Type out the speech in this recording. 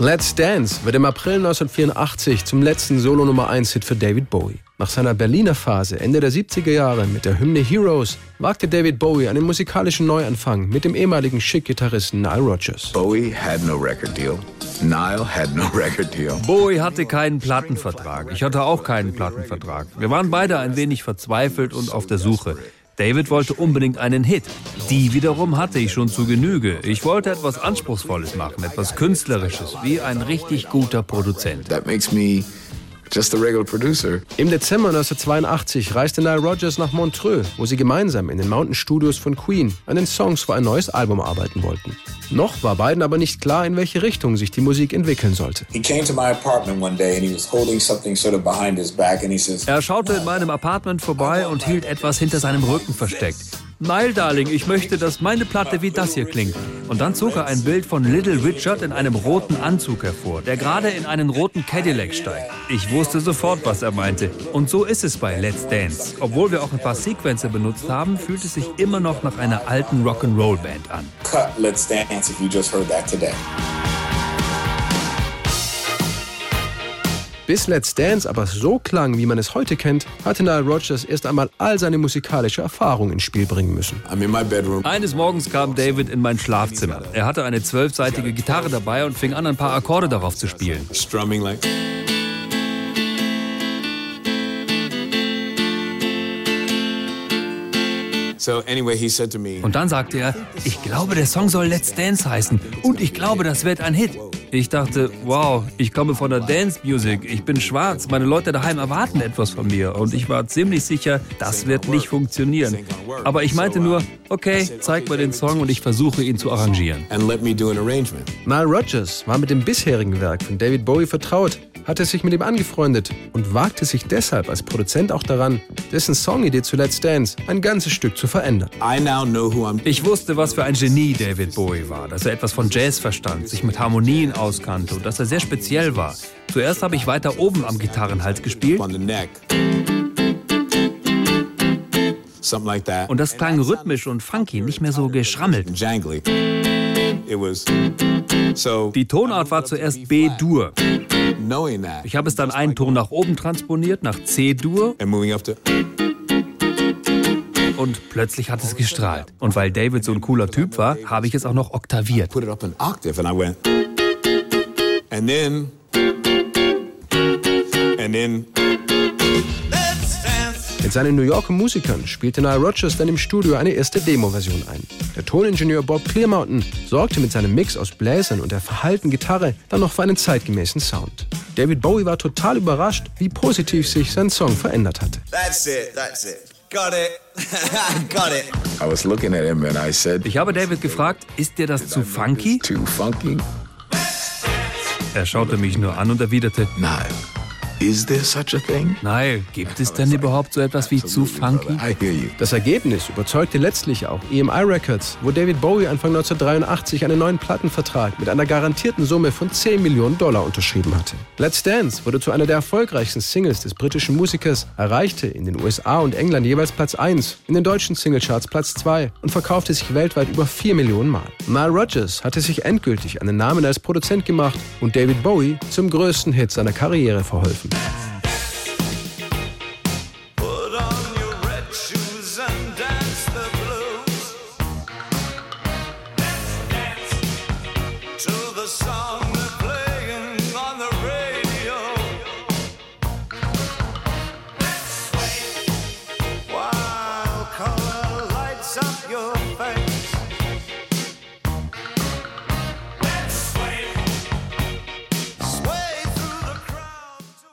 Let's Dance wird im April 1984 zum letzten Solo Nummer 1 Hit für David Bowie. Nach seiner Berliner Phase Ende der 70er Jahre mit der Hymne Heroes wagte David Bowie einen musikalischen Neuanfang mit dem ehemaligen Schick-Gitarristen Nile Rodgers. Bowie had no record deal. Nile had no record deal. Bowie hatte keinen Plattenvertrag. Ich hatte auch keinen Plattenvertrag. Wir waren beide ein wenig verzweifelt und auf der Suche. David wollte unbedingt einen Hit. Die wiederum hatte ich schon zu Genüge. Ich wollte etwas Anspruchsvolles machen, etwas Künstlerisches, wie ein richtig guter Produzent. That makes me Just a regular producer. Im Dezember 1982 reiste Nile Rodgers nach Montreux, wo sie gemeinsam in den Mountain Studios von Queen an den Songs für ein neues Album arbeiten wollten. Noch war beiden aber nicht klar, in welche Richtung sich die Musik entwickeln sollte. Er schaute in meinem Apartment vorbei und hielt etwas hinter seinem Rücken versteckt. Nile, Darling, ich möchte, dass meine Platte wie das hier klingt. Und dann zog er ein Bild von Little Richard in einem roten Anzug hervor, der gerade in einen roten Cadillac steigt. Ich wusste sofort, was er meinte. Und so ist es bei Let's Dance. Obwohl wir auch ein paar Sequencer benutzt haben, fühlt es sich immer noch nach einer alten Rock'n'Roll-Band an. Cut Let's Dance if you just heard that today. Bis Let's Dance aber so klang, wie man es heute kennt, hatte Nile Rodgers erst einmal all seine musikalische Erfahrung ins Spiel bringen müssen. Eines Morgens kam David in mein Schlafzimmer. Er hatte eine zwölfseitige Gitarre dabei und fing an, ein paar Akkorde darauf zu spielen. Und dann sagte er, ich glaube, der Song soll Let's Dance heißen und ich glaube, das wird ein Hit. Ich dachte, wow, ich komme von der Dance Music, ich bin schwarz, meine Leute daheim erwarten etwas von mir und ich war ziemlich sicher, das wird nicht funktionieren. Aber ich meinte nur, okay, zeig mir den Song und ich versuche ihn zu arrangieren. Nile Rodgers war mit dem bisherigen Werk von David Bowie vertraut hatte sich mit ihm angefreundet und wagte sich deshalb als Produzent auch daran, dessen Songidee zu Let's Dance ein ganzes Stück zu verändern. Ich wusste, was für ein Genie David Bowie war, dass er etwas von Jazz verstand, sich mit Harmonien auskannte und dass er sehr speziell war. Zuerst habe ich weiter oben am Gitarrenhals gespielt. Und das klang rhythmisch und funky, nicht mehr so geschrammelt. Die Tonart war zuerst B-Dur. Ich habe es dann einen Ton nach oben transponiert, nach C-Dur. Und plötzlich hat es gestrahlt. Und weil David so ein cooler Typ war, habe ich es auch noch oktaviert. And then, and then mit seinen New Yorker Musikern spielte Nile Rodgers dann im Studio eine erste Demo-Version ein. Der Toningenieur Bob Clearmountain sorgte mit seinem Mix aus Bläsern und der verhalten Gitarre dann noch für einen zeitgemäßen Sound. David Bowie war total überrascht, wie positiv sich sein Song verändert hatte. That's it, that's it. Got it. Got it. I was looking at him and I said, ich habe David gefragt, ist dir das zu funky? Too funky? Er schaute mich nur an und erwiderte, nein. Is there such a thing? Nein, gibt es denn überhaupt so etwas wie zu funky? Das Ergebnis überzeugte letztlich auch EMI Records, wo David Bowie Anfang 1983 einen neuen Plattenvertrag mit einer garantierten Summe von 10 Millionen Dollar unterschrieben hatte. Let's Dance wurde zu einer der erfolgreichsten Singles des britischen Musikers, erreichte in den USA und England jeweils Platz 1, in den deutschen Singlecharts Platz 2 und verkaufte sich weltweit über 4 Millionen Mal. Nile Rodgers hatte sich endgültig einen Namen als Produzent gemacht und David Bowie zum größten Hit seiner Karriere verholfen.